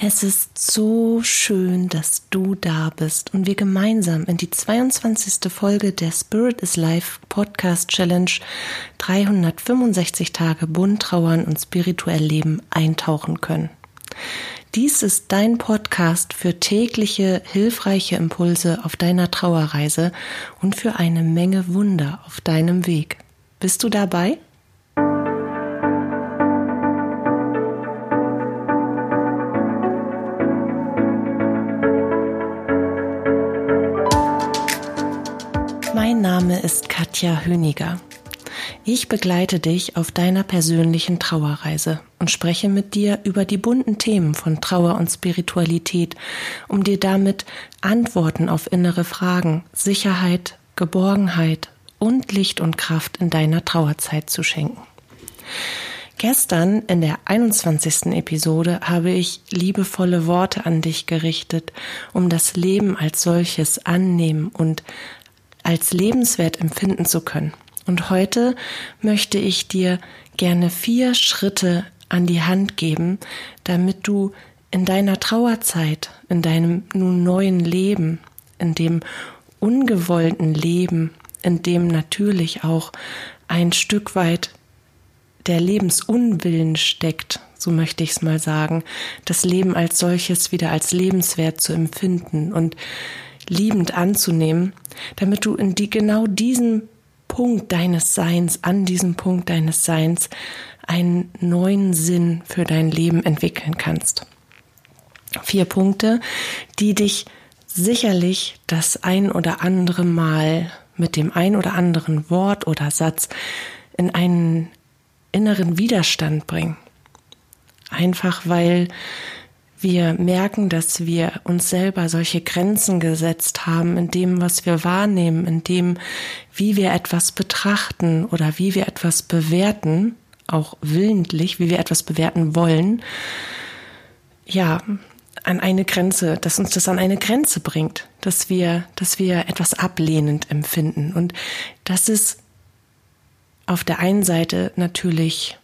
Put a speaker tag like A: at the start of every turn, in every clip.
A: Es ist so schön, dass du da bist und wir gemeinsam in die 22. Folge der Spirit is Life Podcast Challenge 365 Tage bunt trauern und spirituell leben eintauchen können. Dies ist dein Podcast für tägliche hilfreiche Impulse auf deiner Trauerreise und für eine Menge Wunder auf deinem Weg. Bist du dabei? Name ist Katja Höniger. Ich begleite dich auf deiner persönlichen Trauerreise und spreche mit dir über die bunten Themen von Trauer und Spiritualität, um dir damit Antworten auf innere Fragen, Sicherheit, Geborgenheit und Licht und Kraft in deiner Trauerzeit zu schenken. Gestern in der 21. Episode habe ich liebevolle Worte an dich gerichtet, um das Leben als solches annehmen und als lebenswert empfinden zu können. Und heute möchte ich dir gerne vier Schritte an die Hand geben, damit du in deiner Trauerzeit, in deinem nun neuen Leben, in dem ungewollten Leben, in dem natürlich auch ein Stück weit der Lebensunwillen steckt, so möchte ich es mal sagen, das Leben als solches wieder als lebenswert zu empfinden und liebend anzunehmen, damit du in die genau diesen Punkt deines Seins, an diesem Punkt deines Seins einen neuen Sinn für dein Leben entwickeln kannst. Vier Punkte, die dich sicherlich das ein oder andere Mal mit dem ein oder anderen Wort oder Satz in einen inneren Widerstand bringen. Einfach weil wir merken, dass wir uns selber solche Grenzen gesetzt haben in dem, was wir wahrnehmen, in dem, wie wir etwas betrachten oder wie wir etwas bewerten, auch willentlich, wie wir etwas bewerten wollen, ja, an eine Grenze, dass uns das an eine Grenze bringt, dass wir, dass wir etwas ablehnend empfinden. Und das ist auf der einen Seite natürlich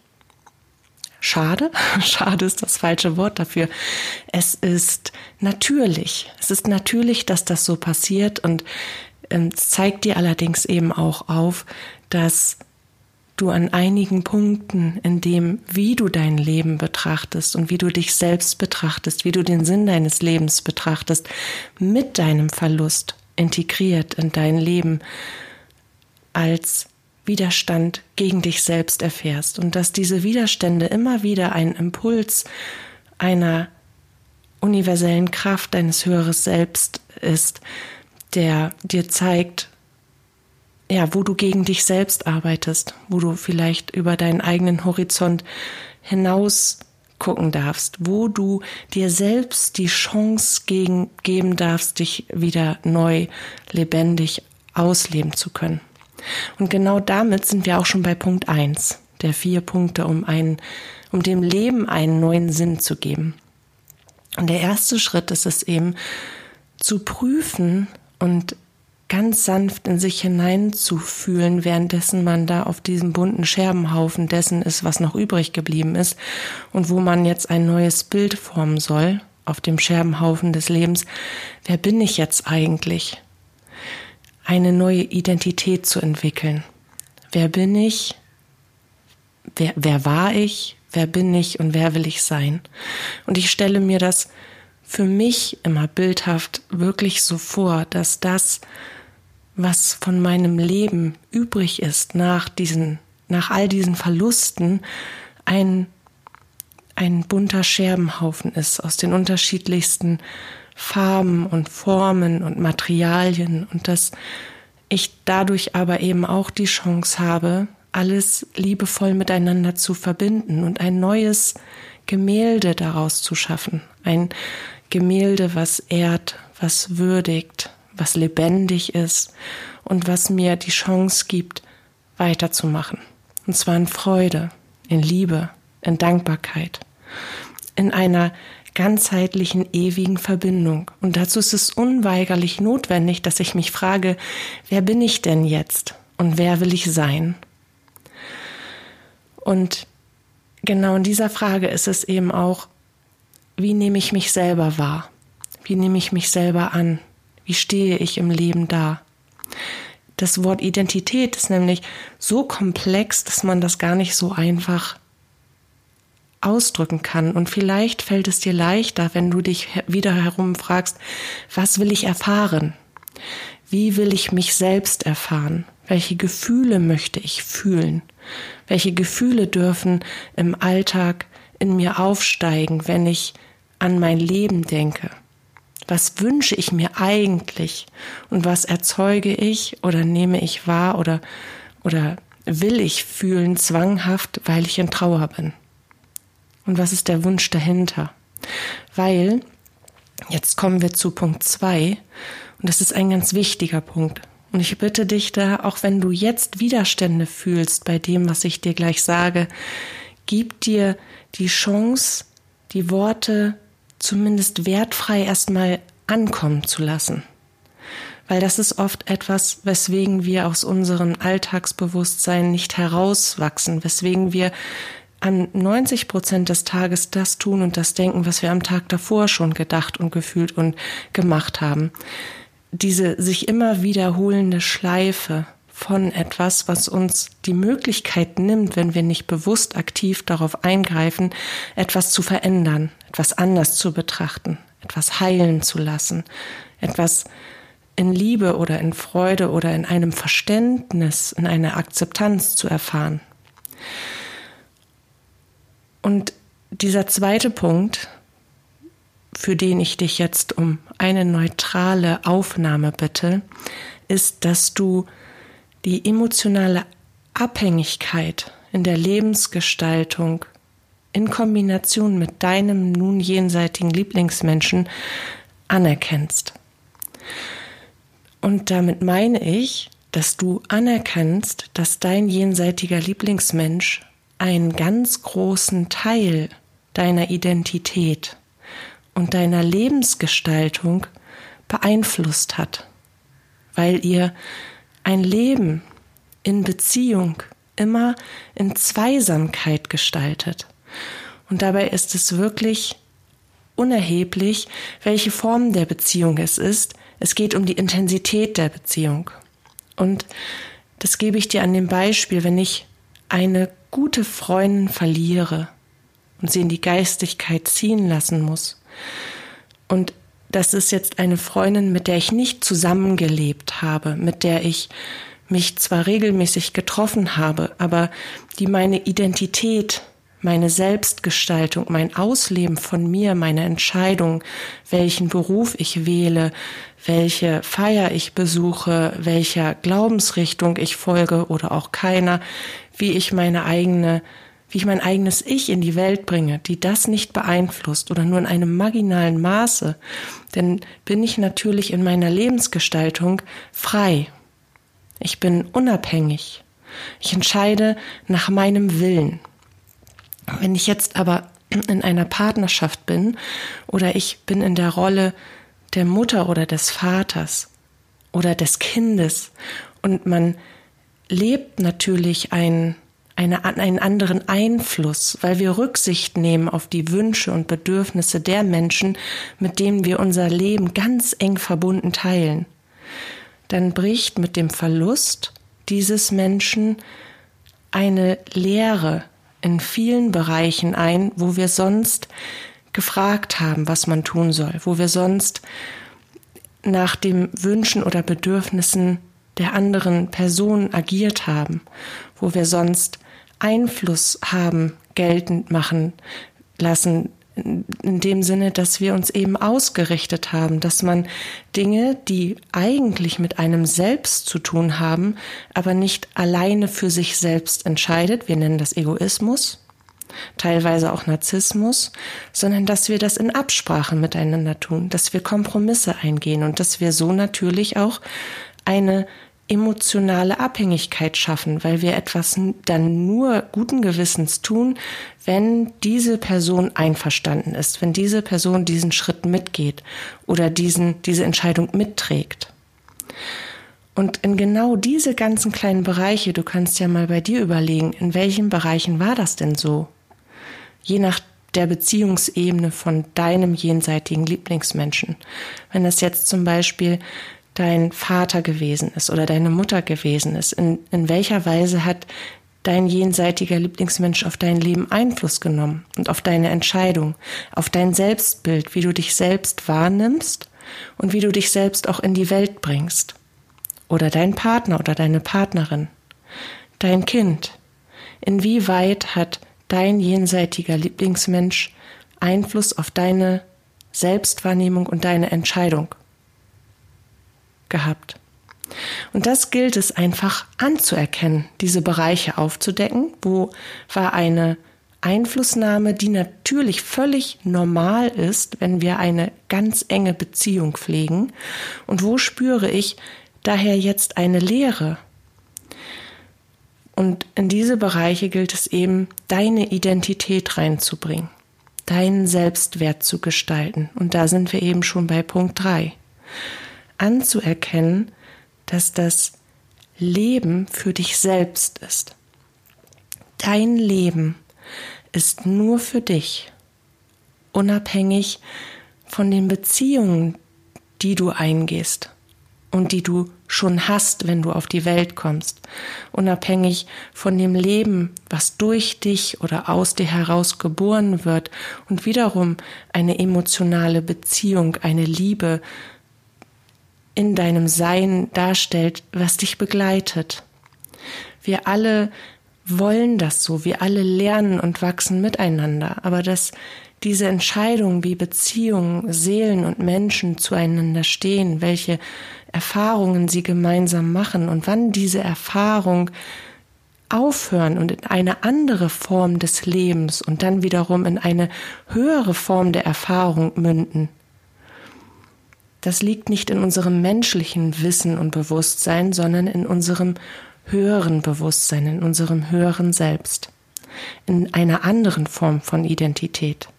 A: schade. Schade ist das falsche Wort dafür. Es ist natürlich. Es ist natürlich, dass das so passiert und ähm, zeigt dir allerdings eben auch auf, dass du an einigen Punkten, in dem, wie du dein Leben betrachtest und wie du dich selbst betrachtest, wie du den Sinn deines Lebens betrachtest, mit deinem Verlust integriert in dein Leben als Widerstand gegen dich selbst erfährst und dass diese Widerstände immer wieder ein Impuls einer universellen Kraft deines höheres Selbst ist, der dir zeigt, ja, wo du gegen dich selbst arbeitest, wo du vielleicht über deinen eigenen Horizont hinaus gucken darfst, wo du dir selbst die Chance gegen, geben darfst, dich wieder neu lebendig ausleben zu können. Und genau damit sind wir auch schon bei Punkt eins der vier Punkte, um einen, um dem Leben einen neuen Sinn zu geben. Und der erste Schritt ist es eben, zu prüfen und ganz sanft in sich hineinzufühlen, währenddessen man da auf diesem bunten Scherbenhaufen dessen ist, was noch übrig geblieben ist und wo man jetzt ein neues Bild formen soll auf dem Scherbenhaufen des Lebens. Wer bin ich jetzt eigentlich? Eine neue Identität zu entwickeln. Wer bin ich? Wer, wer war ich? Wer bin ich und wer will ich sein? Und ich stelle mir das für mich immer bildhaft wirklich so vor, dass das, was von meinem Leben übrig ist nach diesen, nach all diesen Verlusten, ein, ein bunter Scherbenhaufen ist aus den unterschiedlichsten Farben und Formen und Materialien und dass ich dadurch aber eben auch die Chance habe, alles liebevoll miteinander zu verbinden und ein neues Gemälde daraus zu schaffen. Ein Gemälde, was ehrt, was würdigt, was lebendig ist und was mir die Chance gibt, weiterzumachen. Und zwar in Freude, in Liebe, in Dankbarkeit, in einer ganzheitlichen, ewigen Verbindung. Und dazu ist es unweigerlich notwendig, dass ich mich frage, wer bin ich denn jetzt und wer will ich sein? Und genau in dieser Frage ist es eben auch wie nehme ich mich selber wahr? Wie nehme ich mich selber an? Wie stehe ich im Leben da? Das Wort Identität ist nämlich so komplex, dass man das gar nicht so einfach ausdrücken kann. Und vielleicht fällt es dir leichter, wenn du dich wieder herum fragst, was will ich erfahren? Wie will ich mich selbst erfahren? Welche Gefühle möchte ich fühlen? Welche Gefühle dürfen im Alltag in mir aufsteigen, wenn ich an mein Leben denke? Was wünsche ich mir eigentlich und was erzeuge ich oder nehme ich wahr oder, oder will ich fühlen zwanghaft, weil ich in Trauer bin? Und was ist der Wunsch dahinter? Weil, jetzt kommen wir zu Punkt zwei und das ist ein ganz wichtiger Punkt. Und ich bitte dich da, auch wenn du jetzt Widerstände fühlst bei dem, was ich dir gleich sage, gib dir die Chance, die Worte zumindest wertfrei erstmal ankommen zu lassen. Weil das ist oft etwas, weswegen wir aus unserem Alltagsbewusstsein nicht herauswachsen, weswegen wir an 90 Prozent des Tages das tun und das denken, was wir am Tag davor schon gedacht und gefühlt und gemacht haben. Diese sich immer wiederholende Schleife von etwas, was uns die Möglichkeit nimmt, wenn wir nicht bewusst aktiv darauf eingreifen, etwas zu verändern, etwas anders zu betrachten, etwas heilen zu lassen, etwas in Liebe oder in Freude oder in einem Verständnis, in einer Akzeptanz zu erfahren. Und dieser zweite Punkt, für den ich dich jetzt um eine neutrale Aufnahme bitte, ist, dass du die emotionale Abhängigkeit in der Lebensgestaltung in Kombination mit deinem nun jenseitigen Lieblingsmenschen anerkennst. Und damit meine ich, dass du anerkennst, dass dein jenseitiger Lieblingsmensch einen ganz großen Teil deiner Identität und deiner Lebensgestaltung beeinflusst hat, weil ihr ein Leben in Beziehung immer in Zweisamkeit gestaltet. Und dabei ist es wirklich unerheblich, welche Form der Beziehung es ist. Es geht um die Intensität der Beziehung. Und das gebe ich dir an dem Beispiel, wenn ich eine gute Freundin verliere und sie in die Geistigkeit ziehen lassen muss. Und das ist jetzt eine Freundin, mit der ich nicht zusammengelebt habe, mit der ich mich zwar regelmäßig getroffen habe, aber die meine Identität, meine Selbstgestaltung, mein Ausleben von mir, meine Entscheidung, welchen Beruf ich wähle, welche Feier ich besuche, welcher Glaubensrichtung ich folge oder auch keiner, wie ich meine eigene, wie ich mein eigenes Ich in die Welt bringe, die das nicht beeinflusst oder nur in einem marginalen Maße, dann bin ich natürlich in meiner Lebensgestaltung frei. Ich bin unabhängig. Ich entscheide nach meinem Willen. Wenn ich jetzt aber in einer Partnerschaft bin oder ich bin in der Rolle der Mutter oder des Vaters oder des Kindes und man lebt natürlich ein, eine, einen anderen Einfluss, weil wir Rücksicht nehmen auf die Wünsche und Bedürfnisse der Menschen, mit denen wir unser Leben ganz eng verbunden teilen. Dann bricht mit dem Verlust dieses Menschen eine Leere in vielen Bereichen ein, wo wir sonst gefragt haben, was man tun soll, wo wir sonst nach dem Wünschen oder Bedürfnissen der anderen Person agiert haben, wo wir sonst Einfluss haben geltend machen lassen, in dem Sinne, dass wir uns eben ausgerichtet haben, dass man Dinge, die eigentlich mit einem selbst zu tun haben, aber nicht alleine für sich selbst entscheidet, wir nennen das Egoismus, teilweise auch Narzissmus, sondern dass wir das in Absprache miteinander tun, dass wir Kompromisse eingehen und dass wir so natürlich auch eine emotionale Abhängigkeit schaffen, weil wir etwas dann nur guten Gewissens tun, wenn diese Person einverstanden ist, wenn diese Person diesen Schritt mitgeht oder diesen, diese Entscheidung mitträgt. Und in genau diese ganzen kleinen Bereiche, du kannst ja mal bei dir überlegen, in welchen Bereichen war das denn so? Je nach der Beziehungsebene von deinem jenseitigen Lieblingsmenschen. Wenn das jetzt zum Beispiel dein Vater gewesen ist oder deine Mutter gewesen ist, in, in welcher Weise hat dein jenseitiger Lieblingsmensch auf dein Leben Einfluss genommen und auf deine Entscheidung, auf dein Selbstbild, wie du dich selbst wahrnimmst und wie du dich selbst auch in die Welt bringst. Oder dein Partner oder deine Partnerin, dein Kind. Inwieweit hat dein jenseitiger Lieblingsmensch Einfluss auf deine Selbstwahrnehmung und deine Entscheidung gehabt? Und das gilt es einfach anzuerkennen, diese Bereiche aufzudecken, wo war eine Einflussnahme, die natürlich völlig normal ist, wenn wir eine ganz enge Beziehung pflegen, und wo spüre ich daher jetzt eine Lehre. Und in diese Bereiche gilt es eben, deine Identität reinzubringen, deinen Selbstwert zu gestalten. Und da sind wir eben schon bei Punkt drei, Anzuerkennen, dass das Leben für dich selbst ist. Dein Leben ist nur für dich, unabhängig von den Beziehungen, die du eingehst und die du schon hast, wenn du auf die Welt kommst, unabhängig von dem Leben, was durch dich oder aus dir heraus geboren wird und wiederum eine emotionale Beziehung, eine Liebe in deinem Sein darstellt, was dich begleitet. Wir alle wollen das so, wir alle lernen und wachsen miteinander, aber dass diese Entscheidung, wie Beziehungen, Seelen und Menschen zueinander stehen, welche Erfahrungen sie gemeinsam machen und wann diese Erfahrung aufhören und in eine andere Form des Lebens und dann wiederum in eine höhere Form der Erfahrung münden, das liegt nicht in unserem menschlichen Wissen und Bewusstsein, sondern in unserem höheren Bewusstsein, in unserem höheren Selbst, in einer anderen Form von Identität.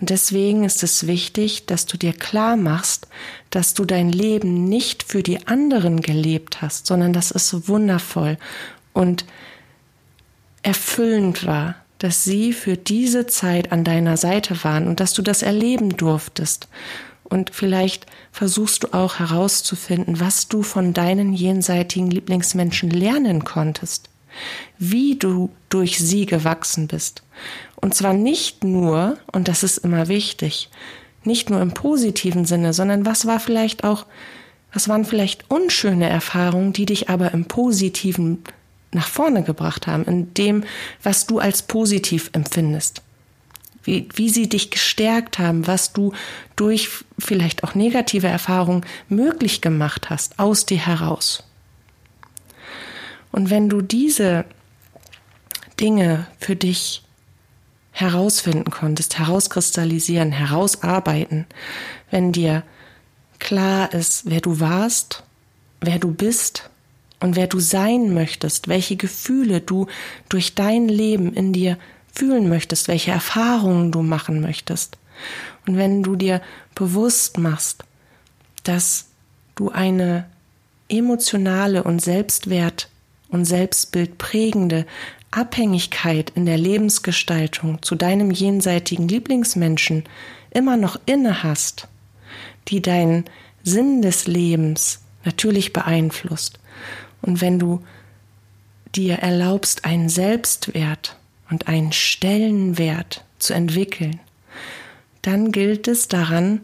A: Und deswegen ist es wichtig, dass du dir klar machst, dass du dein Leben nicht für die anderen gelebt hast, sondern dass es wundervoll und erfüllend war, dass sie für diese Zeit an deiner Seite waren und dass du das erleben durftest und vielleicht versuchst du auch herauszufinden, was du von deinen jenseitigen Lieblingsmenschen lernen konntest, wie du durch sie gewachsen bist. Und zwar nicht nur, und das ist immer wichtig, nicht nur im positiven Sinne, sondern was war vielleicht auch, was waren vielleicht unschöne Erfahrungen, die dich aber im positiven nach vorne gebracht haben, in dem, was du als positiv empfindest wie, wie sie dich gestärkt haben, was du durch vielleicht auch negative Erfahrungen möglich gemacht hast, aus dir heraus. Und wenn du diese Dinge für dich herausfinden konntest, herauskristallisieren, herausarbeiten, wenn dir klar ist, wer du warst, wer du bist und wer du sein möchtest, welche Gefühle du durch dein Leben in dir fühlen möchtest, welche Erfahrungen du machen möchtest. Und wenn du dir bewusst machst, dass du eine emotionale und Selbstwert und Selbstbild prägende Abhängigkeit in der Lebensgestaltung zu deinem jenseitigen Lieblingsmenschen immer noch inne hast, die deinen Sinn des Lebens natürlich beeinflusst. Und wenn du dir erlaubst, einen Selbstwert und einen Stellenwert zu entwickeln, dann gilt es daran,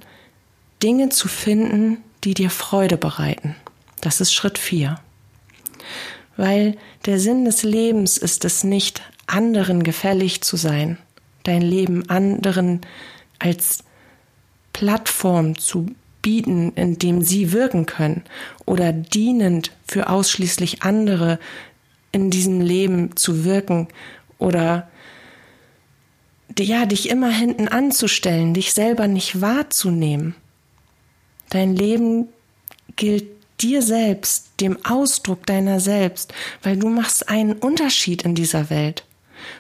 A: Dinge zu finden, die dir Freude bereiten. Das ist Schritt vier. Weil der Sinn des Lebens ist es nicht, anderen gefällig zu sein, dein Leben anderen als Plattform zu bieten, in dem sie wirken können oder dienend für ausschließlich andere in diesem Leben zu wirken oder ja, dich immer hinten anzustellen, dich selber nicht wahrzunehmen. Dein Leben gilt dir selbst, dem Ausdruck deiner selbst, weil du machst einen Unterschied in dieser Welt.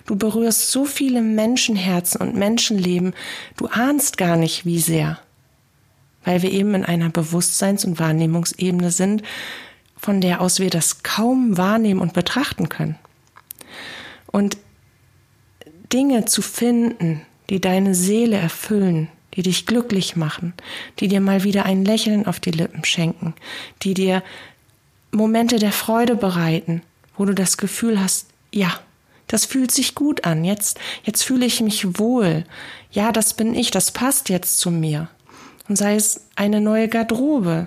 A: Du berührst so viele Menschenherzen und Menschenleben, du ahnst gar nicht, wie sehr, weil wir eben in einer Bewusstseins- und Wahrnehmungsebene sind, von der aus wir das kaum wahrnehmen und betrachten können. Und Dinge zu finden, die deine Seele erfüllen, die dich glücklich machen, die dir mal wieder ein Lächeln auf die Lippen schenken, die dir Momente der Freude bereiten, wo du das Gefühl hast, ja, das fühlt sich gut an, jetzt, jetzt fühle ich mich wohl, ja, das bin ich, das passt jetzt zu mir. Und sei es eine neue Garderobe,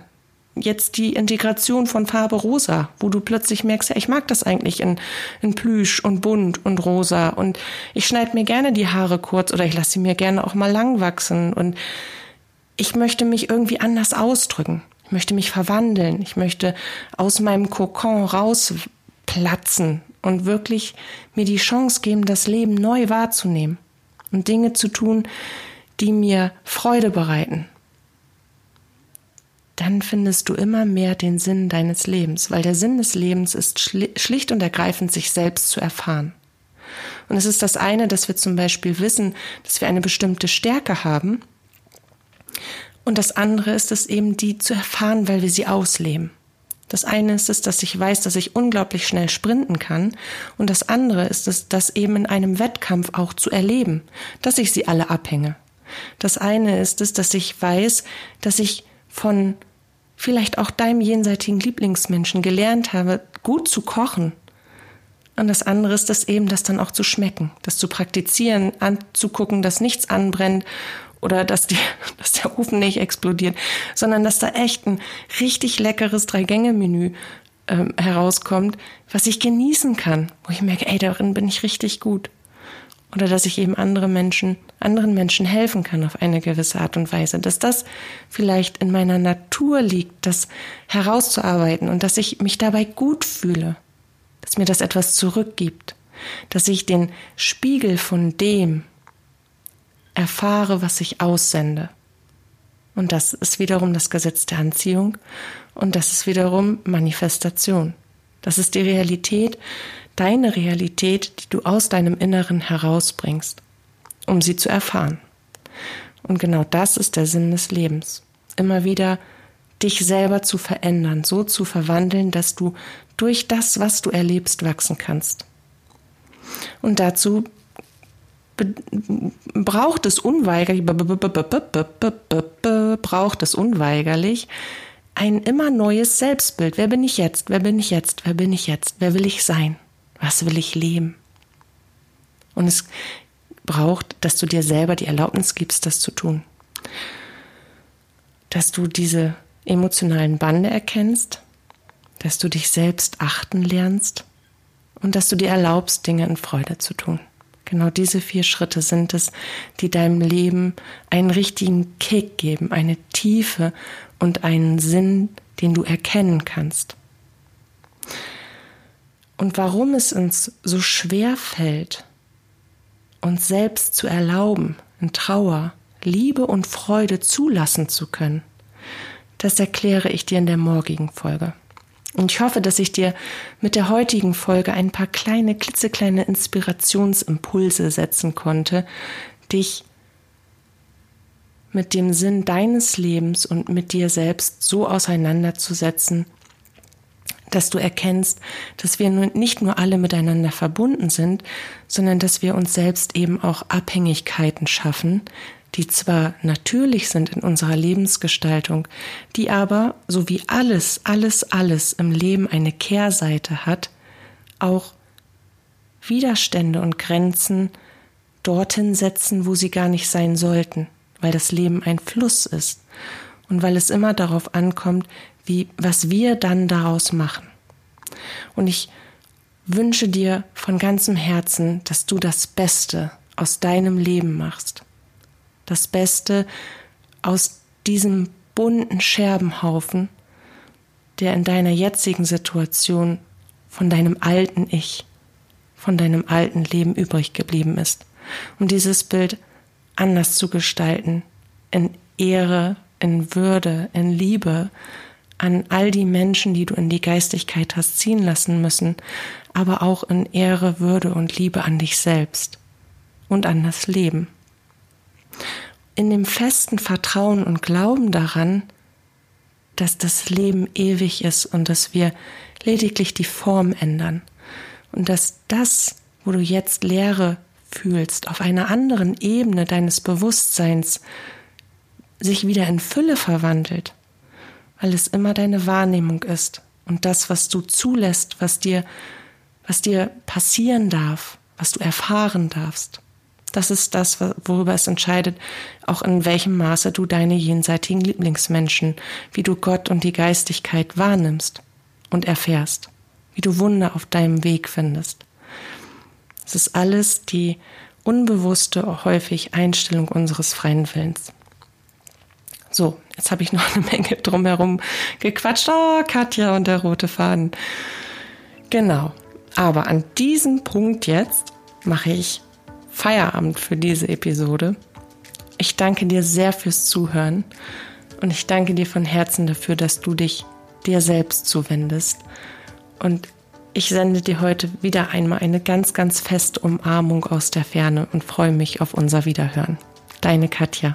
A: jetzt die Integration von Farbe rosa, wo du plötzlich merkst, ja, ich mag das eigentlich in, in Plüsch und bunt und rosa und ich schneide mir gerne die Haare kurz oder ich lasse sie mir gerne auch mal lang wachsen und ich möchte mich irgendwie anders ausdrücken. Ich möchte mich verwandeln. Ich möchte aus meinem Kokon rausplatzen und wirklich mir die Chance geben, das Leben neu wahrzunehmen und Dinge zu tun, die mir Freude bereiten dann findest du immer mehr den Sinn deines Lebens, weil der Sinn des Lebens ist schlicht und ergreifend, sich selbst zu erfahren. Und es ist das eine, dass wir zum Beispiel wissen, dass wir eine bestimmte Stärke haben. Und das andere ist es eben, die zu erfahren, weil wir sie ausleben. Das eine ist es, dass ich weiß, dass ich unglaublich schnell sprinten kann. Und das andere ist es, das eben in einem Wettkampf auch zu erleben, dass ich sie alle abhänge. Das eine ist es, dass ich weiß, dass ich von vielleicht auch deinem jenseitigen Lieblingsmenschen gelernt habe, gut zu kochen. Und das andere ist das eben, das dann auch zu schmecken, das zu praktizieren, anzugucken, dass nichts anbrennt oder dass, die, dass der Ofen nicht explodiert, sondern dass da echt ein richtig leckeres Drei-Gänge-Menü ähm, herauskommt, was ich genießen kann, wo ich merke, ey, darin bin ich richtig gut oder dass ich eben andere Menschen, anderen Menschen helfen kann auf eine gewisse Art und Weise, dass das vielleicht in meiner Natur liegt, das herauszuarbeiten und dass ich mich dabei gut fühle, dass mir das etwas zurückgibt, dass ich den Spiegel von dem erfahre, was ich aussende. Und das ist wiederum das Gesetz der Anziehung und das ist wiederum Manifestation. Das ist die Realität, deine Realität, die du aus deinem Inneren herausbringst, um sie zu erfahren. Und genau das ist der Sinn des Lebens. Immer wieder dich selber zu verändern, so zu verwandeln, dass du durch das, was du erlebst, wachsen kannst. Und dazu braucht es unweigerlich, braucht es unweigerlich ein immer neues Selbstbild. Wer bin ich jetzt? Wer bin ich jetzt? Wer bin ich jetzt? Wer will ich sein? Was will ich leben? Und es braucht, dass du dir selber die Erlaubnis gibst, das zu tun. Dass du diese emotionalen Bande erkennst, dass du dich selbst achten lernst und dass du dir erlaubst, Dinge in Freude zu tun. Genau diese vier Schritte sind es, die deinem Leben einen richtigen Kick geben, eine Tiefe und einen Sinn, den du erkennen kannst. Und warum es uns so schwer fällt, uns selbst zu erlauben, in Trauer, Liebe und Freude zulassen zu können, das erkläre ich dir in der morgigen Folge. Und ich hoffe, dass ich dir mit der heutigen Folge ein paar kleine, klitzekleine Inspirationsimpulse setzen konnte, dich mit dem Sinn deines Lebens und mit dir selbst so auseinanderzusetzen, dass du erkennst, dass wir nicht nur alle miteinander verbunden sind, sondern dass wir uns selbst eben auch Abhängigkeiten schaffen, die zwar natürlich sind in unserer Lebensgestaltung, die aber, so wie alles, alles, alles im Leben eine Kehrseite hat, auch Widerstände und Grenzen dorthin setzen, wo sie gar nicht sein sollten, weil das Leben ein Fluss ist und weil es immer darauf ankommt, wie, was wir dann daraus machen. Und ich wünsche dir von ganzem Herzen, dass du das Beste aus deinem Leben machst. Das Beste aus diesem bunten Scherbenhaufen, der in deiner jetzigen Situation von deinem alten Ich, von deinem alten Leben übrig geblieben ist. Um dieses Bild anders zu gestalten, in Ehre, in Würde, in Liebe, an all die Menschen, die du in die Geistigkeit hast ziehen lassen müssen, aber auch in Ehre, Würde und Liebe an dich selbst und an das Leben. In dem festen Vertrauen und Glauben daran, dass das Leben ewig ist und dass wir lediglich die Form ändern und dass das, wo du jetzt Leere fühlst, auf einer anderen Ebene deines Bewusstseins sich wieder in Fülle verwandelt, weil es immer deine Wahrnehmung ist und das, was du zulässt, was dir, was dir passieren darf, was du erfahren darfst. Das ist das, worüber es entscheidet, auch in welchem Maße du deine jenseitigen Lieblingsmenschen, wie du Gott und die Geistigkeit wahrnimmst und erfährst, wie du Wunder auf deinem Weg findest. Es ist alles die unbewusste, häufig Einstellung unseres freien Willens. So, jetzt habe ich noch eine Menge drumherum gequatscht. Oh, Katja und der rote Faden. Genau. Aber an diesem Punkt jetzt mache ich Feierabend für diese Episode. Ich danke dir sehr fürs Zuhören und ich danke dir von Herzen dafür, dass du dich dir selbst zuwendest. Und ich sende dir heute wieder einmal eine ganz, ganz feste Umarmung aus der Ferne und freue mich auf unser Wiederhören. Deine Katja.